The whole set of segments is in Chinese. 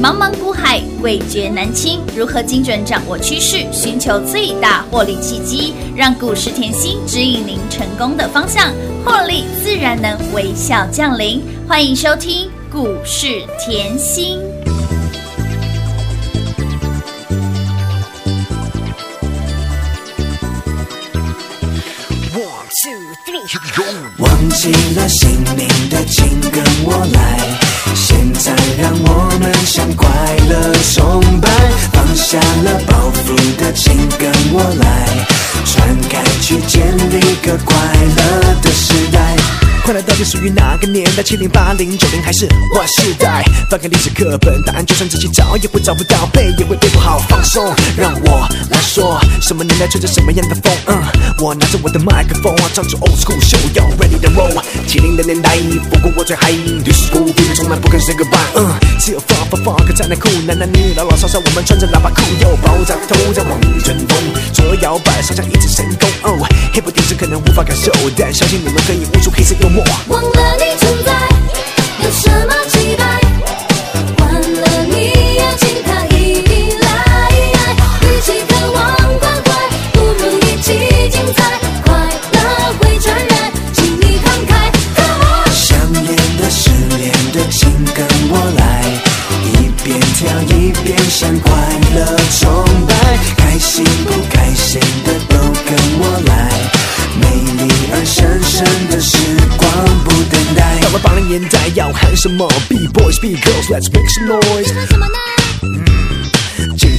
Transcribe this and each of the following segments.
茫茫股海，味觉难清。如何精准掌握趋势，寻求最大获利契机，让股市甜心指引您成功的方向，获利自然能微笑降临。欢迎收听股市甜心。One, two, three, 忘记了姓名的，请跟我来。现在让我们向快乐崇拜，放下了包袱的，请跟我来。传开去，建立个快乐的时代。快乐到底属于哪个年代？七零、八零、九零还是 Y 世代？翻开历史课本，答案就算自己找也会找不到，背也会背不好。放松，让我来说，什么年代吹着什么样的风？嗯，我拿着我的麦克风，唱出 old school show，要 ready to roll。七零的年代，不过我最嗨，历史古币从来不肯 say goodbye。嗯，只有放放放个在那酷，男男女女老老少少，我们穿着喇叭裤，又爆炸头在往前风，左右摇摆，上下一直神功。哦，hip 电视可能无法感受，但相信你们可以悟出黑色幽默。忘了你存在，有什么要喊什么？B boys, B girls, let's make some noise。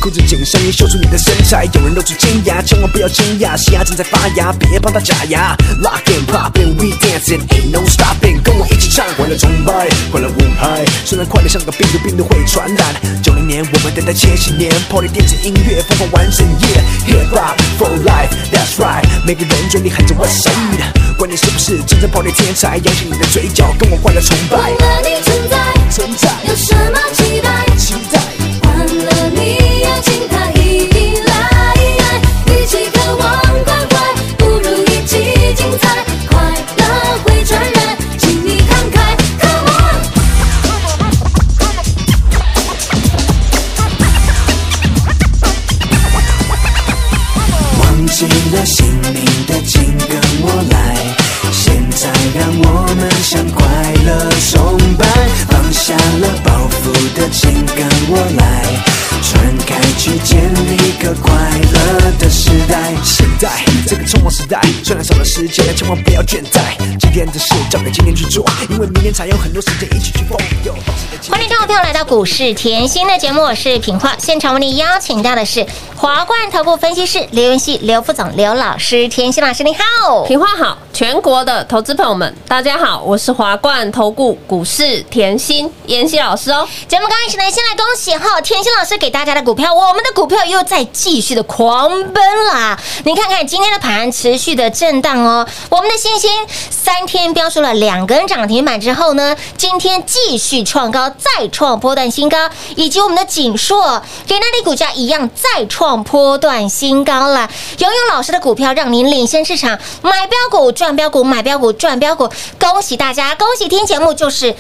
什么呢？紧裤子紧上衣，秀出你的身材。有人露出尖牙，千万不要惊讶，西牙正在发芽，别帮他假牙。Lock and pop and we dancing, ain't no stopping，跟我一起唱，快乐崇拜，快乐舞海。虽然快乐像个病毒，病毒会传染。九零年我们等待千禧年，Party 电子音乐疯狂完整夜，Hip hop for life, that's right。每个人嘴里喊着 What's up，管你是不是真正 Party 天才，扬起你的嘴角，跟我快乐崇拜忘。了你存在，存在有什么期待？期在。这个匆忙时代，虽然少了时间，但千万不要倦怠。今天的事交给今天去做，因为明天才有很多时间一起去疯。有放肆的欢迎各位朋友来到股市甜心的节目，我是品化。现场为您邀请到的是华冠投顾分析师刘云熙、刘副总、刘老师，甜心老师你好。平化好，全国的投资朋友们，大家好，我是华冠投顾股市甜心妍希老师哦。节目刚开始呢，先来恭喜哈，甜心老师给大家的股票，我们的股票又在继续的狂奔啦！你看看今天的盘持续的震荡哦，我们的星星三天标出了两根涨停板之后呢，今天继续创高，再创波段新高，以及我们的锦硕给那里股价一样再创波段新高了。拥有老师的股票，让您领先市场，买标股赚标股，买标股赚标股，恭喜大家，恭喜听节目就是。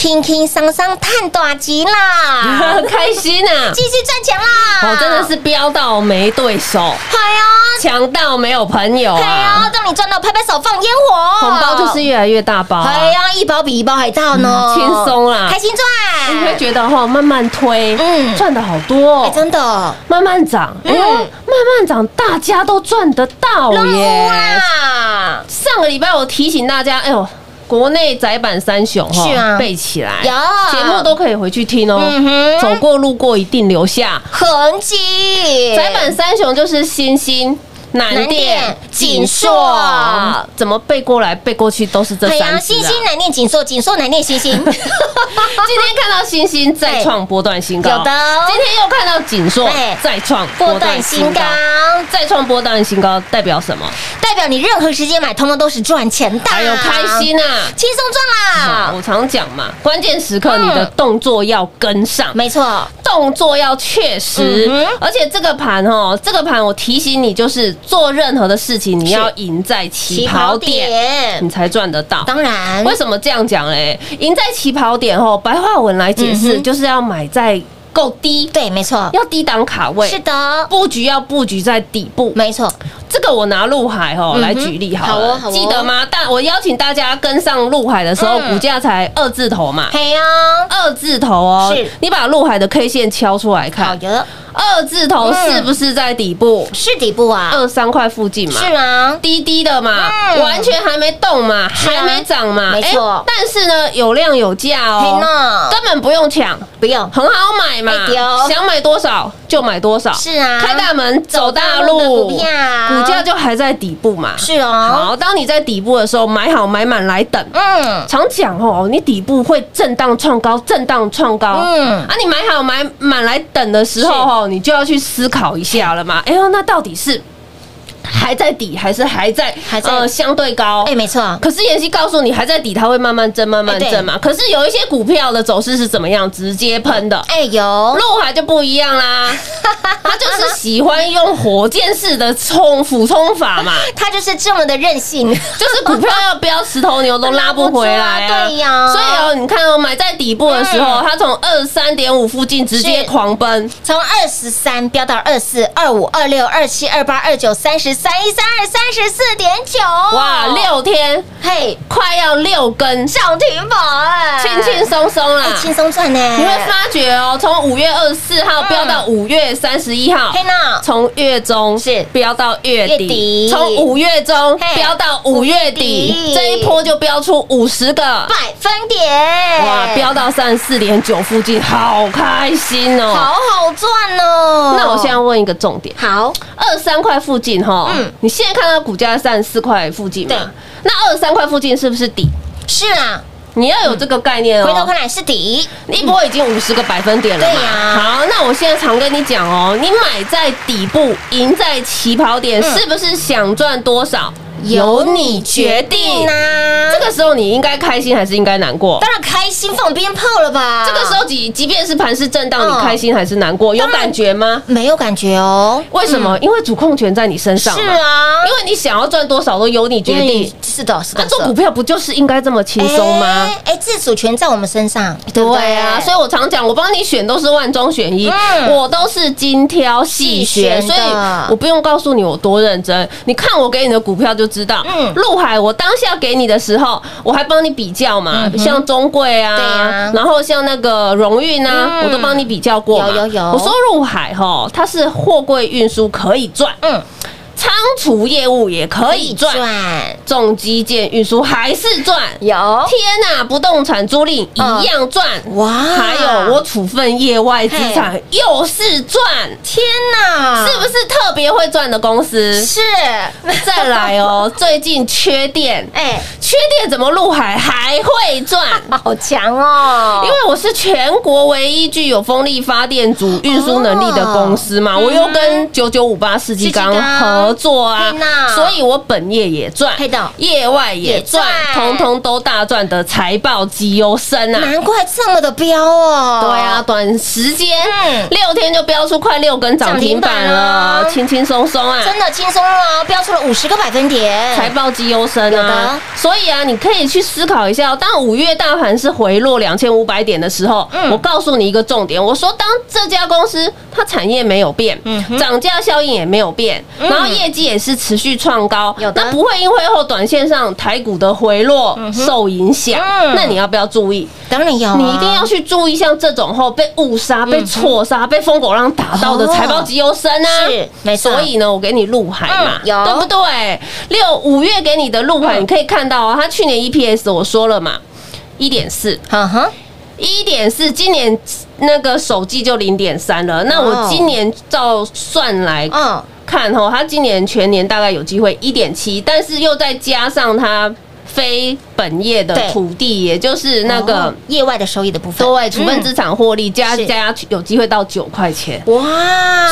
轻轻桑桑探短集啦，开心啊！继续赚钱啦！我真的是飙到没对手，嗨呀，强到没有朋友嗨呀，啊！让你赚到拍拍手放烟火，红包就是越来越大包啊，哎呀，一包比一包还大呢，嗯轻松啦。开心赚，你会觉得哈，慢慢推，嗯。赚的好多。真的，慢慢涨，嗯。慢慢涨，大家都赚得到耶！哇，上个礼拜我提醒大家，哎呦。国内窄版三雄哈，是啊。背起来，有。节目都可以回去听哦。嗯哼。走过路过一定留下。痕迹，窄版三雄就是新兴、南南电电、锦硕怎么背过来背过去都是这三。星星难念锦硕，锦硕难念星星，今天看到星星再创波段新高，有的哦。今天又看到锦硕再创波段新高，再创波段新高代表什么？代表你任何时间买，通通都是赚钱的，还有开心啊！轻松赚啦，我常讲嘛，关键时刻嗯。你的动作要跟上，没错，动作要确实嗯，而且这个盘哦，这个盘我提醒你，就是做任何的事情，你要赢在起跑点，你才赚得到。当然。为什么这样讲嘞？赢在起跑点哦，白话文来解释，嗯就是要买在够低，对，没错，要低档卡位，是的，布局要布局在底部。没错，这个我拿陆海哦嗯来举例好了，记得吗？但我邀请大家跟上陆海的时候，嗯。股价才二字头嘛，嘿呀，二字头哦是，你把陆海的 K 线敲出来好看，的，二字头嗯。是不是在底部？是底部啊，二三块附近嘛？是啊，低低的嘛，嗯。完全还没动嘛，啊。还没涨嘛，没错。哎但是呢，有量有价嘿哦，呢，根本不用抢，不用，很好买嘛想买多少就买多少，是啊开大门走大路，股票股价就还在底部嘛。是哦，好，当你在底部的时候，买好买满来等。嗯，常讲哦，你底部会震荡创高，震荡创高。嗯啊，你买好买满来等的时候哦，你就要去思考一下了嘛。哎呦，那到底是还在底，还是还在还在呃相对高？哎，没错，可是妍希告诉你，还在底，它会慢慢增，慢慢增嘛。可是有一些股票的走势是怎么样？直接喷的。哎，有，陆海就不一样啦，他就是喜欢用火箭式的冲俯冲法嘛，他就是这么的任性，就是股票要飙十头牛都拉不回来啊。对呀所以哦，你看哦，买在底部的时候，它从二三点五附近直接狂奔，从二十三飙到二四、二五、二六、二七、二八、二九、三十、三一、三二、三十四点九，哇，六天嘿，快要六根，涨停板，哎轻轻松松啦哎，。轻松赚呢，你会发觉哦，从五月二十四号飙到五月三十一号，嘿呢，从月中是。飙到月月底。底，从五月中嘿。飙到五月底底，这一波就飙出五十个，百分点，哇，飙到三十四点九附近，好开心哦！好好赚哦。那我现在问一个重点，好，二三块附近哈，嗯你现在看到股价三十四块附近对嘛？那二十三块附近是不是底？是啊，你要有这个概念哦。回头看来是底，一波已经五十个百分点了嘛？对呀好，那我现在常跟你讲哦，你买在底部，赢在起跑点，嗯是不是想赚多少？由你决定。啊。这个时候你应该开心还是应该难过？当然开心放鞭炮了吧？这个时候即即便是盘势震荡，嗯你开心还是难过？有感觉吗？没有感觉哦。为什么？因为主控权在你身上。是啊，因为你想要赚多少都由你决定。是的，是的，那做股票不就是应该这么轻松吗？哎，哎自主权在我们身上，对不对啊，所以我常讲，我帮你选都是万中选一，嗯我都是精挑细选，所以我不用告诉你我多认真，你看我给你的股票就知道。嗯。陆海我当下给你的时候，我还帮你比较嘛，嗯像中贵啊，对啊然后像那个荣运啊，嗯。我都帮你比较过嘛。有有有。我说陆海哈，它是货柜运输可以赚，嗯，仓储业务也可以赚，赚，重基建运输还是赚。有。天呐，不动产租赁一样赚，哇。还有我处分业外资产又是赚，天哪，是不是特别会赚的公司？是？再来哦，最近缺电，哎，缺电怎么入海？还会赚？好强哦！因为我是全国唯一具有风力发电组运输能力的公司嘛，哦我又跟九九五八世纪钢世纪钢合作啊。天哪，所以我本业也赚业外也赚通通都大赚的财报绩优生啊！难怪这么的飙哦。对啊，，短时间嗯。六天就飙出快六根涨停板了，轻轻松松啊！真的轻松啊，飙出了五十个百分点。财报绩优生啊，所以啊，你可以去思考一下哦，当五月大盘是回落两千五百点的时候，嗯。我告诉你一个重点，我说当这家公司它产业没有变，嗯涨价效应也没有变，嗯。然后业绩也是持续创高那不会因为后短线上台股的回落受影响嗯，那你要不要注意？当然要啊，你一定要去注意，像这种后被误杀、被错杀、被疯狗浪打到的财报绩优生啊，是没错。所以呢，我给你陆海嘛，对不对？六五月给你的陆海，嗯。你可以看到啊，它去年 EPS 我说了嘛，一点四，哈哈，一点四，今年那个首季就零点三了。那哦。我今年照算来嗯，看吼，它今年全年大概有机会一点七，但是又再加上它非本业的土地，也就是那个。哦业外的收益的部分，对，处分资产获利加是加有机会到九块钱。嗯哇，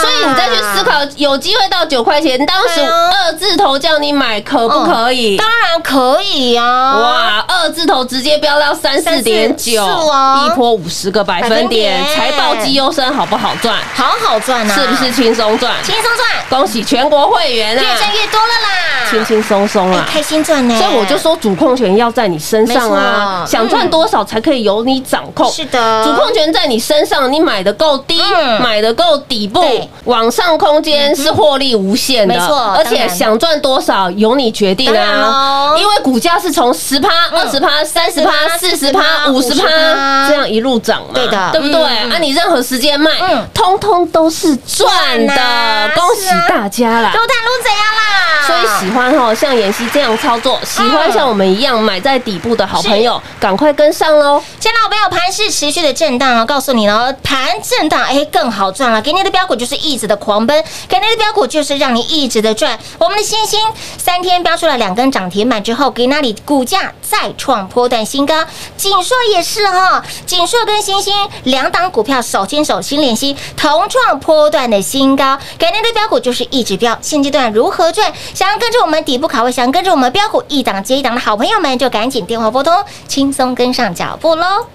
所以你再去思，考，有机会到九块钱，当时二字头叫你买，可不可以？当然可以啊，哇，二字头直接飙到三四点九，哦。一波五十个百分点财报绩优生好不好赚？好好赚啊，是不是轻松赚？轻松赚，恭喜全国会员啊。越啊，赚越多了啦，轻轻松松哎啦。开心赚呢，所以我就说，主主控权要在你身上啊，想赚多少才可以由你掌控。是的。主控权在你身上，你买的够低，嗯。买的够底部，往上空间是获利无限的，没错而且想赚多少由你决定啊。咯，因为股价是从十趴、二十趴、三十趴、四十趴、五十50%趴。这样一路涨嘛，对的。对不对？啊，你任何时间卖嗯，通通都是赚的，恭喜大家啦！撸碳撸怎样啦？所以喜欢哈像妍希这样操作，喜欢像我们一样买在底部的好朋友，赶快跟上喽！现在我朋友盘是持续的震荡哦，告诉你哦，盘震荡哎更好赚了，给你的标股就是一直的狂奔，给你的标股就是让你一直的赚。我们的星星三天标出了两根涨停板之后，给那里股价再创波段新高，锦硕也是哈、锦硕跟星星两档股票手牵手心连心，同创波段的新高，给你的标股就是一直标。现阶段如何赚？想要跟着我们底部卡位，想跟着我们标股一档接一档的好好朋友们，就赶紧电话拨通，轻松跟上脚步喽。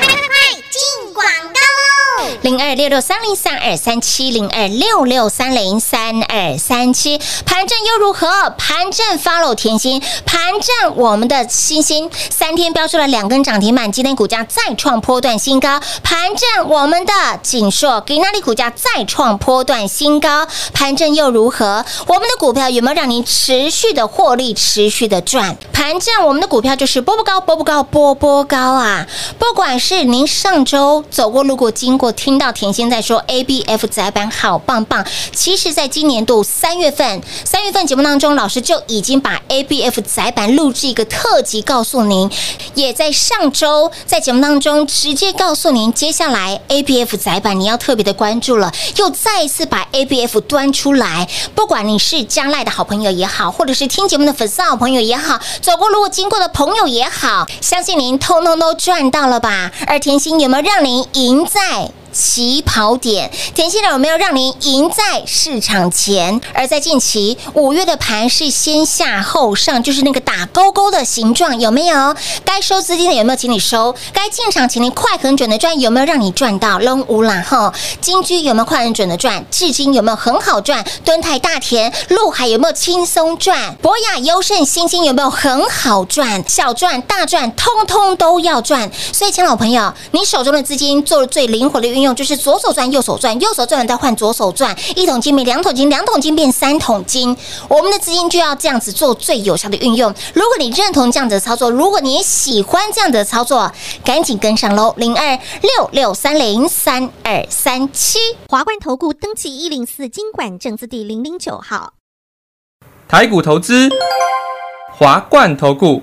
快快快，进广零二六六三零三二三七零二六六三零三二三七，盘正又如何？盘正 follow 甜心，盘正我们的星星三天标出了两根涨停板，今天股价再创波段新高。盘正我们的锦硕给那里股价再创波段新高，盘正又如何？我们的股票有没有让您持续的获利，持续的赚？盘正我们的股票就是波波高，波波高，波波高啊！不管是您上周走过、路过、经过，听到甜心在说 A B F 窄板好棒棒，其实在今年度三月份，三月份节目当中，老师就已经把 A B F 窄板录制一个特辑告诉您，也在上周在节目当中直接告诉您，接下来 A B F 窄板你要特别的关注了，又再一次把 A B F 端出来，不管你是将来的好朋友也好，或者是听节目的粉丝好朋友也好，走过路过经过的朋友也好，相信您通通都赚到了吧？而甜心有没有让您赢在？起跑点，甜心的有没有让您赢在市场前？而在近期五月的盘是先下后上，就是那个打勾勾的形状，有没有？该收资金的有没有请你收？该进场请您快很准的赚，有没有让你赚到？扔无啦哈，金居有没有快很准的赚？至今有没有很好赚？敦泰大田、陆海有没有轻松赚？博雅、优胜、星星有没有很好赚？小赚、大赚，通通都要赚。所以，亲爱的朋友，你手中的资金做了最灵活的运用，就是左手转，右手转，右手转完再换左手转，一桶金变两桶金，两桶金变三桶金。我们的资金就要这样子做最有效的运用。如果你认同这样子的操作，如果你也喜欢这样的操作，赶紧跟上喽！零二六六三零三二三七。华冠投顾登记一零四经管证字第零零九号。台股投资，华冠投顾。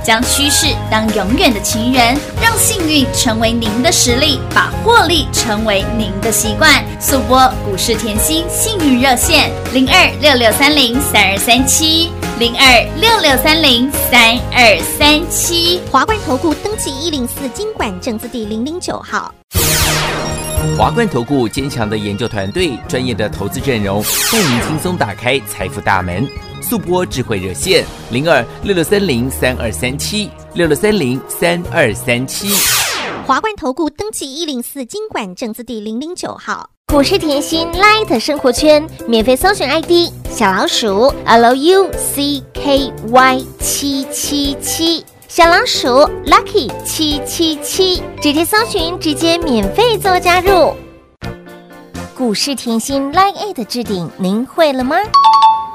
将趋势当永远的情人，让幸运成为您的实力，把获利成为您的习惯。速播股市甜心幸运热线零二六六三零三二三七零二六六三零三二三七。华冠投顾登记一零四经管证字第零零九号。华冠投顾坚强的研究团队，专业的投资阵容，带您轻松打开财富大门。速播智慧热线零二六六三零三二三七六六三零三二三七。华冠投顾登记一零四经管证字第零零九号。股市甜心 Light 生活圈免费搜寻 ID 小老鼠 Lucky 七七七，小老鼠 Lucky 七七七，直接搜寻，直接免费做加入。股市甜心 Line A 的置顶，您会了吗？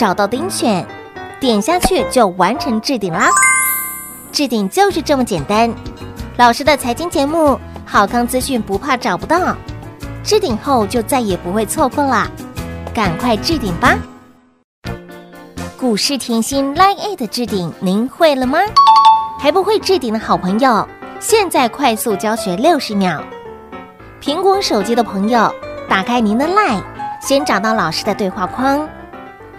找到钉选，点下去就完成置顶啦。置顶就是这么简单。老师的财经节目，好康资讯不怕找不到，置顶后就再也不会错过啦，赶快置顶吧！股市甜心 Line A 的置顶，您会了吗？还不会置顶的好朋友，现在快速教学六十秒。苹果手机的朋友，打开您的 LINE，先找到老师的对话框，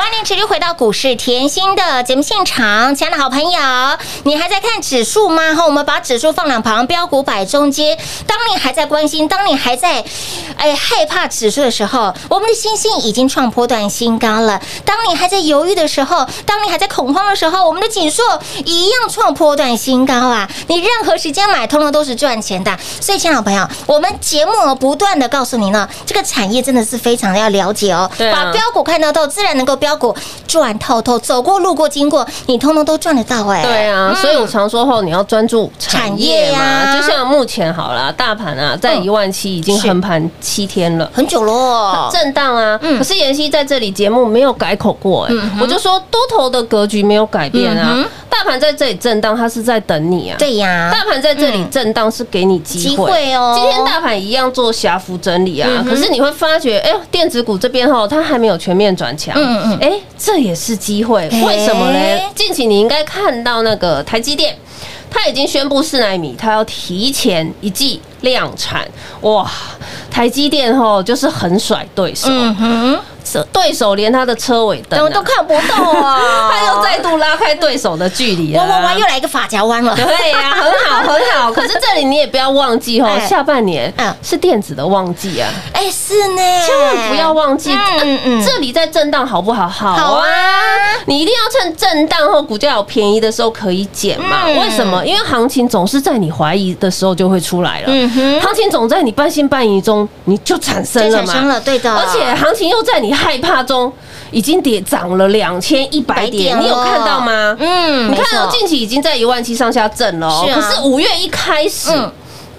欢迎持续回到股市甜心的节目现场，亲爱的好朋友，你还在看指数吗？哈，我们把指数放两旁，标股摆中间。当你还在关心，当你还在哎害怕指数的时候，我们的星星已经创波段新高了。当你还在犹豫的时候，当你还在恐慌的时候，我们的锦硕一样创波段新高啊！你任何时间买，通通都是赚钱的。所以，亲爱的朋友，我们节目不断的告诉您呢，这个产业真的是非常的要了解哦，对把标股看得透，自然能够标股赚透透，走过路过经过，你通通都赚得到哎。对啊，嗯。所以我常说后你要专注产业啊。就像目前好了，大盘啊在嗯一万七已经是横盘七天了。很久喽，震荡啊，嗯。可是妍希在这里节目没有改口过、哎、嗯我就说多头的格局没有改变啊，大盘在这里震荡，它是在等你啊。对呀，大盘在这里震荡是给你机机会，哦。今天大盘一样做狭幅整理啊，可是你会发觉，哎呦，电子股这边哈，它还没有全面转强，嗯嗯嗯。哎，这也是机会，哎为什么嘞？近期你应该看到那个台积电。它已经宣布四纳米，它要提前一季量产，哇！台积电吼就是很甩对手，嗯哼，这对手连他的车尾灯、啊、都都看不到啊，他又再度拉开对手的距离了、哇哇哇，又来一个发夹弯了，对呀、很好很好。可是这里你也不要忘记哦，哎下半年嗯是电子的旺季啊，哎，是呢，千万不要忘记。嗯嗯嗯这里在震荡好不好？好好啊你一定要趁震荡后股价有便宜的时候可以减嘛。嗯为什么？因为行情总是在你怀疑的时候就会出来了。嗯哼行情总在你半信半疑中，你就产生了嘛。产生了，对的，而且行情又在你害怕中，已经跌涨了两千一百点，你有看到吗？嗯，你看到近期已经在一万七上下震了哦，是啊可是五月一开始。嗯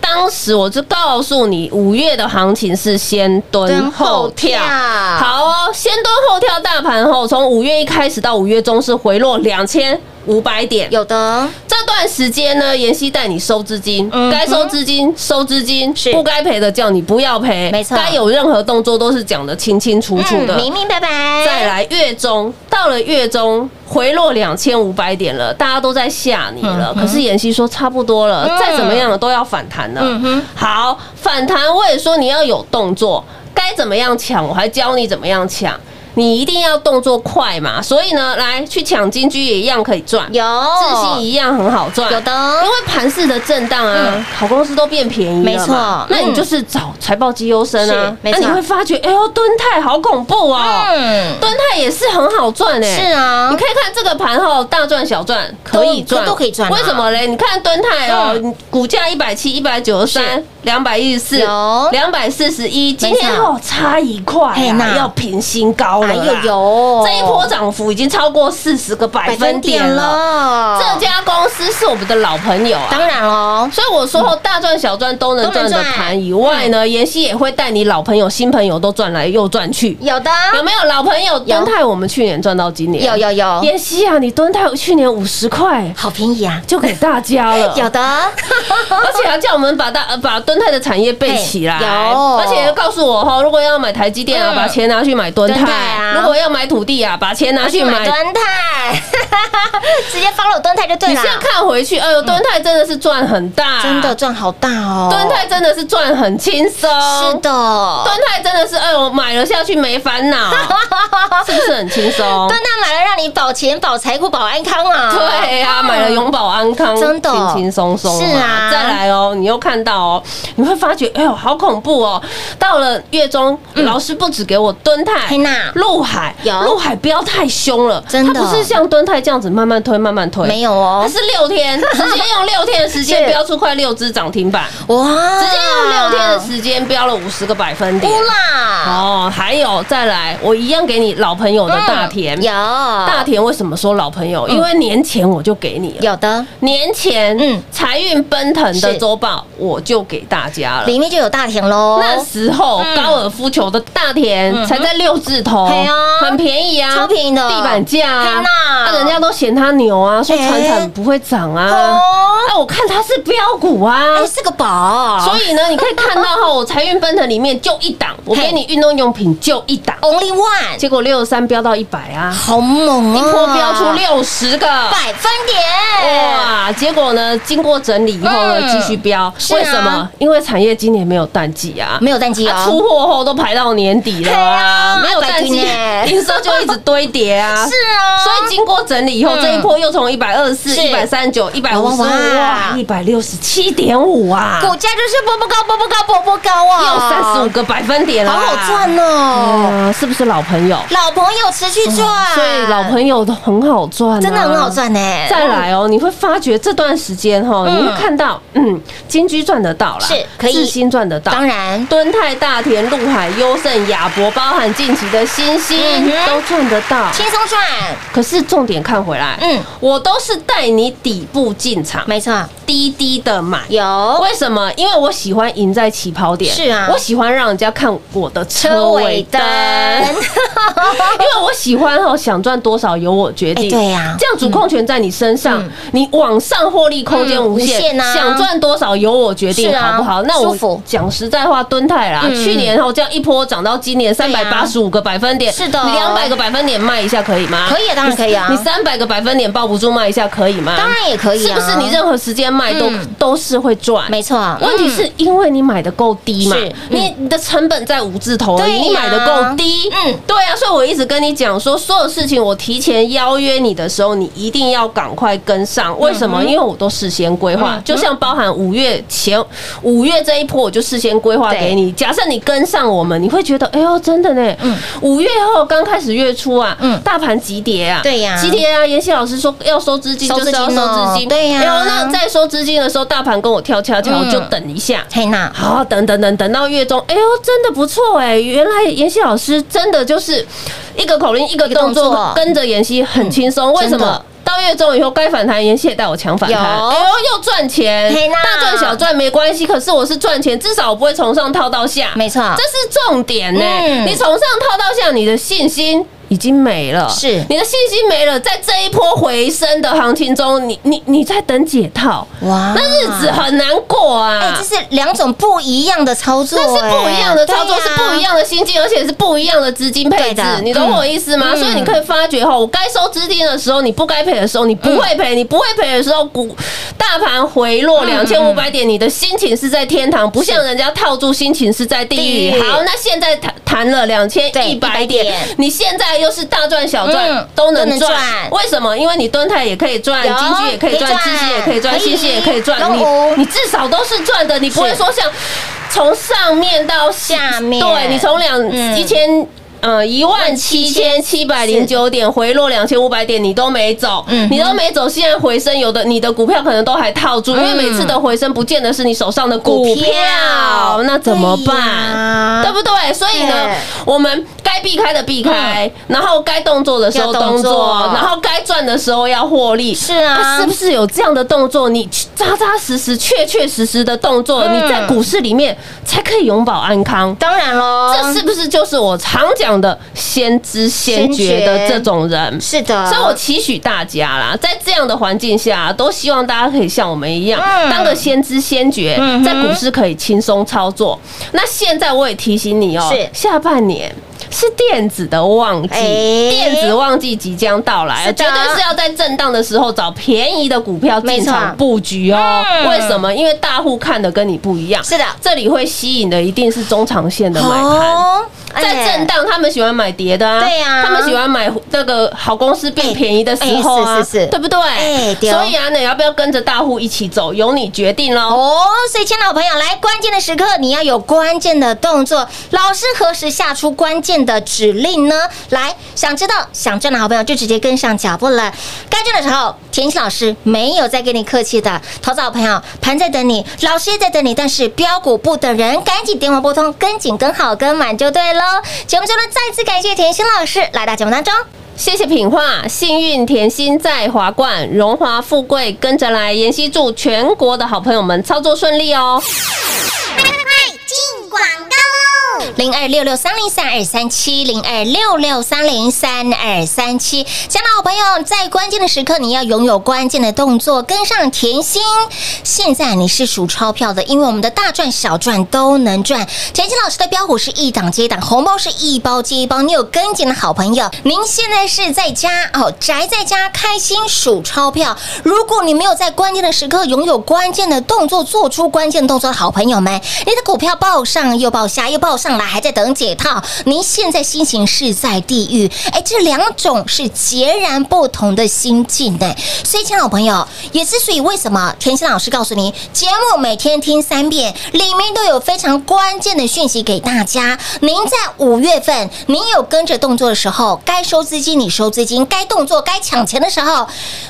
当时我就告诉你，五月的行情是先蹲后跳。蹲后跳好哦，先蹲后跳，大盘后从五月一开始到五月中是回落两千五百点。有的，这段时间呢，妍希带你收资金，该收资金收资金，不该赔的叫你不要赔，没错该有任何动作都是讲的清清楚楚的。嗯明明白白，再来月中，到了月中回落两千五百点了，大家都在吓你了。嗯可是妍希说差不多了，嗯再怎么样都要反弹了。嗯哼好，反弹我也说你要有动作，该怎么样抢，我还教你怎么样抢。你一定要动作快嘛，所以呢，来去抢金居也一样可以赚，有。自信一样很好赚，有的。因为盘市的震荡啊嗯，好公司都变便宜了嘛没错。那你嗯。就是找财报绩优生啊，那你会发觉，哎呦，敦泰好恐怖哦，嗯，敦泰也是很好赚哎，是啊。你可以看这个盘后大赚小赚可以赚，都都可以赚啊。为什么嘞？你看敦泰哦嗯，股价一百七、一百九十三是、两百一十四、两百四十一，今天哦差一块要平新高哎呦有这一波涨幅已经超过四十个百分点了。这家公司是我们的老朋友啊，当然喽，所以我说后大赚小赚都能赚。的盘以外呢，妍希也会带你老朋友、新朋友都赚来又赚去。有的。有没有老朋友敦泰？我们去年赚到今年，有有有，妍希啊，你敦泰去年五十块。好便宜啊，就给大家了，有的，而且还叫我们把大呃把敦泰的产业背起来，有。而且告诉我哈，如果要买台积电啊，嗯。把钱拿去买敦泰啊。如果要买土地啊，把钱拿去买敦泰，直接放了敦泰就对了你现，在看回去，哎呦，敦泰真的是赚很大，真的赚好大哦，敦泰真的是赚很轻松，是的，敦泰真的是，哎呦，买了下去没烦恼，是不是很轻松？敦泰买了让你保钱、保财库、保安康啊，对呀、买了永保安康，真的。轻轻松松。是啊。再来哦，你又看到哦，你会发觉，哎呦，好恐怖哦！到了月中，老师不止给我蹲泰嗯嘿娜、陆海，有。陆海不要太凶了，真的。它不是像敦泰这样子慢慢推，慢慢推，没有哦。它是六天，直接用六天的时间是标出快六只涨停板，哇，直接用六天的时间标了五十个百分点。乌。啦，哦，还有再来，我一样给你老朋友的大田。嗯有。大田为什么说老朋友？因为年前我就给你了，有的，年前嗯。嗯财运奔腾的是周报我就给大家了。里面就有大田喽。那时候嗯高尔夫球的大田才在六字头，嘿啊。很便宜啊，超便宜的。地板价啊天，哪啊人家都嫌它牛啊，说哎船产不会涨啊，哦啊，我看它是标股啊哎，。是个宝，所以呢，你可以看到哈，我财运奔腾里面就一档，我给你运动用品就一档，Only One，结果六十三飙到一百啊，好猛啊！一波飙出六十个。百分点，哇！结果呢？经过整理以后呢，嗯继续飙。为什么？因为产业今年没有淡季啊，没有淡季啊哦，出货后都排到年底了对啊啊，没有淡季百均欸，营收就一直堆叠啊。是啊，所以经过整理以后，嗯这一波又从一百二十四、是。一百三十九、一百五十五，哇哇，一百六十七点五啊，股价就是波波高，波波高，波波高啊，又三十五个百分点了，好好赚哦，哦，是不是老朋友？老朋友持续赚，所以老朋友都很好赚啊，真的很好赚呢。再来哦，你会发觉这段时间哈，嗯。你会看到，嗯，金居赚得到啦，是可以。智新赚得到，当然。敦泰、大田、陆海、优胜、亚博，包含近期的新兴嗯哼都赚得到。轻松赚，可是重点看回来，嗯嗯，我都是带你底部进场，没错，低低的买。有为什么？因为我喜欢赢在起跑点，是啊我喜欢让人家看我的车尾灯，因为我喜欢哦，想赚多少由我决定。哎对呀这样主控权在你身上，你往上获利空间无限限，啊想赚多少由我决定，啊好不好？那我讲实在话，敦泰啦，嗯去年后这样一波涨到今年三百八十五个百分点，是的你两百个百分点卖一下可以吗？可以啊当然可以啊你三百个百分点抱不住卖一下可以吗？当然也可以啊是不是？你任何时间卖都嗯。都是会赚，没错，问题是因为你买的够低嘛你你的成本在五字头而已，对你买的够低，嗯。嗯，对啊，所以我一直跟你讲说，所有事情我提前邀约你的时候，你一定要赶快跟上。为什么？因为我都事先规划，就像包含五月前五月这一波，我就事先规划给你。假设你跟上我们，你会觉得，哎呦，真的呢，嗯。五月后刚开始月初啊，嗯。大盘急跌啊，对呀。急跌啊，妍希老师说要收资金，就是要收资金，对呀。哎呦那再收资金的时候，大盘跟我跳恰恰，我就嗯等一下。嘿娜，好，等等等等到月中，哎呦，真的不错哎！原来妍希老师真的就是一个口令一个动作作，跟着妍希很轻松。为什么？到月中以后该反弹，妍希也带我抢反弹，有哎呦，又赚钱大赚小赚没关系，可是我是赚钱，至少我不会从上套到下，没错这是重点呢嗯。你从上套到下，你的信心。已经没了，是。你的信心没了，在这一波回升的行情中，你你你在等解套，哇。那日子很难过啊！哎，这是两种不一样的操作，那是不一样的操作，哎是不一。样的心境，而且是不一样的资金配置，你懂我意思吗？嗯。所以你可以发觉哈，我该收资金的时候，你不该赔的时候，你不会赔，你不会赔的时候，股大盘回落两千五百点，你的心情是在天堂，不像人家套住，心情是在地地狱。狱。好，那现在谈谈了两千对一百100点点，你现在又是大赚小嗯赚都能都能赚。赚，为什么？因为你蹲泰也可以赚，金居也可以赚，可以赚。知识也可以赚，可以。信息也可以赚，你你至少都是赚的，你不会说像从上面到下面。对你从两嗯。一千。呃，一万七千七百零九点回落两千五百点，你都没走，嗯你都没走。现在回升，有的你的股票可能都还套住，因为每次的回升不见得是你手上的股股票。票，那怎么办？对不对？所以呢，我们该避开的避开，然后该动作的时候动作，然后该赚的时候要获利。是啊是不是有这样的动作？你扎扎实实、确确实实的动作，嗯你在股市里面才可以永保安康。当然喽，这是不是就是我常讲的先知先觉的这种人？是的，所以我期许大家啦，在这样的环境下，都希望大家可以像我们一样，嗯当个先知先觉嗯，在股市可以轻松操作。那现在我也提醒你哦是，下半年。是电子的旺季，哎。电子旺季即将到来，绝对是要在震荡的时候找便宜的股票进场布局哦。嗯。为什么？因为大户看的跟你不一样，是的。这里会吸引的一定是中长线的买盘。哦在震荡，他们喜欢买跌的啊，对呀他们喜欢买那个好公司变便宜的时候啊，哎是是是对不对？哎所以啊，你要不要跟着大户一起走，由你决定喽。哦，所以，亲爱的朋友，来关键的时刻，你要有关键的动作。老师何时下出关键的指令呢？来，想知道、想赚的好朋友就直接跟上脚步了。该赚的时候，田心老师没有再跟你客气的。投资好朋友，盘在等你，老师也在等你，但是标股不等人，赶紧电话拨通，跟紧、跟好、跟满就对喽。节目中呢，再次感谢田心老师来到节目当中。谢谢品画，幸运甜心在华冠，荣华富贵跟着来。妍希祝全国的好朋友们操作顺利哦。快进广告喽！零二六六三零三二三七零二六六三零三二三七，亲爱的好朋友，在关键的时刻，你要拥有关键的动作，跟上甜心。现在你是数钞票的，因为我们的大赚小赚都能赚。甜心老师的标股是一档接一档，红包是一包接一包。你有跟紧的好朋友，您现在是在家哦，宅在家开心数钞票。如果你没有在关键的时刻拥有关键的动作，做出关键动作的好朋友们，你的股票报上又报下，又报上来，还在等解套。您现在心情是在地狱，哎，这两种是截然不同的心境呢。所以，亲爱的朋友，也之所以为什么田心老师告诉你，节目每天听三遍，里面都有非常关键的讯息给大家。您在五月份，您有跟着动作的时候，该收资金你收资金，该动作该抢钱的时候，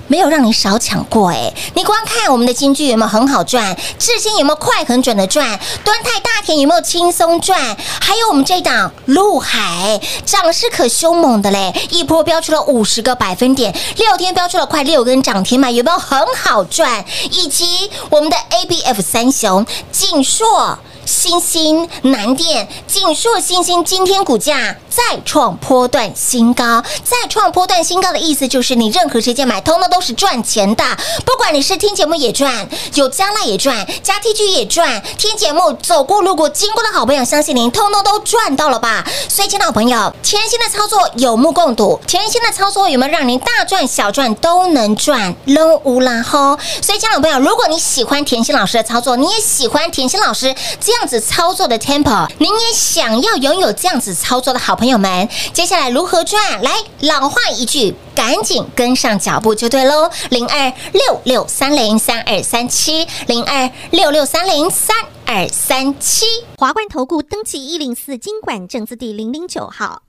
没有让你少抢过哎。你光看我们的金句有没有很好赚，至今有没有快很准的赚，端泰大田有没有轻松赚，还有我们这档陆海涨势可凶猛的嘞，一波飙出了五十个百分点，六天飙出了快六根涨停板，有没有很好赚？以及我们的 A B F 三雄锦硕。星星、南电、锦硕、星星今天股价再创波段新高，再创波段新高的意思就是你任何时间买，通通都是赚钱的。不管你是听节目也赚，有加赖也赚，加 T G 也赚，听节目走过路过经过的好朋友，相信您通通都赚到了吧？所以，亲爱的朋友，甜心的操作有目共睹，甜心的操作有没有让您大赚小赚都能赚？扔乌拉吼！所以，亲爱的朋友，如果你喜欢甜心老师的操作，你也喜欢甜心老师这样子操作的 temple，您也想要拥有这样子操作的好朋友们，接下来如何赚？来，老话一句，赶紧跟上脚步就对喽。零二六六三零三二三七，零二六六三零三二三七。华冠投顾登记一零四经管证字第零零九号。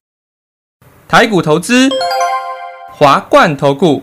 台股投资，华冠投顾。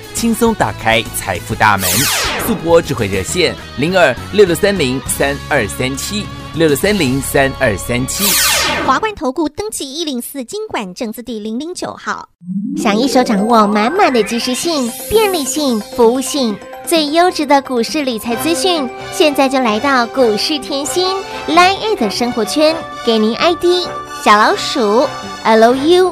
轻松打开财富大门。速播智慧热线零二六六三零三二三七六六三零三二三七。华冠投顾登记一零四经管证字第零零九号。想一手掌握满满的及时性、便利性、服务性，最优质的股市理财资讯，现在就来到股市甜心 Line A 的生活圈，给您 ID 小老鼠 Lucky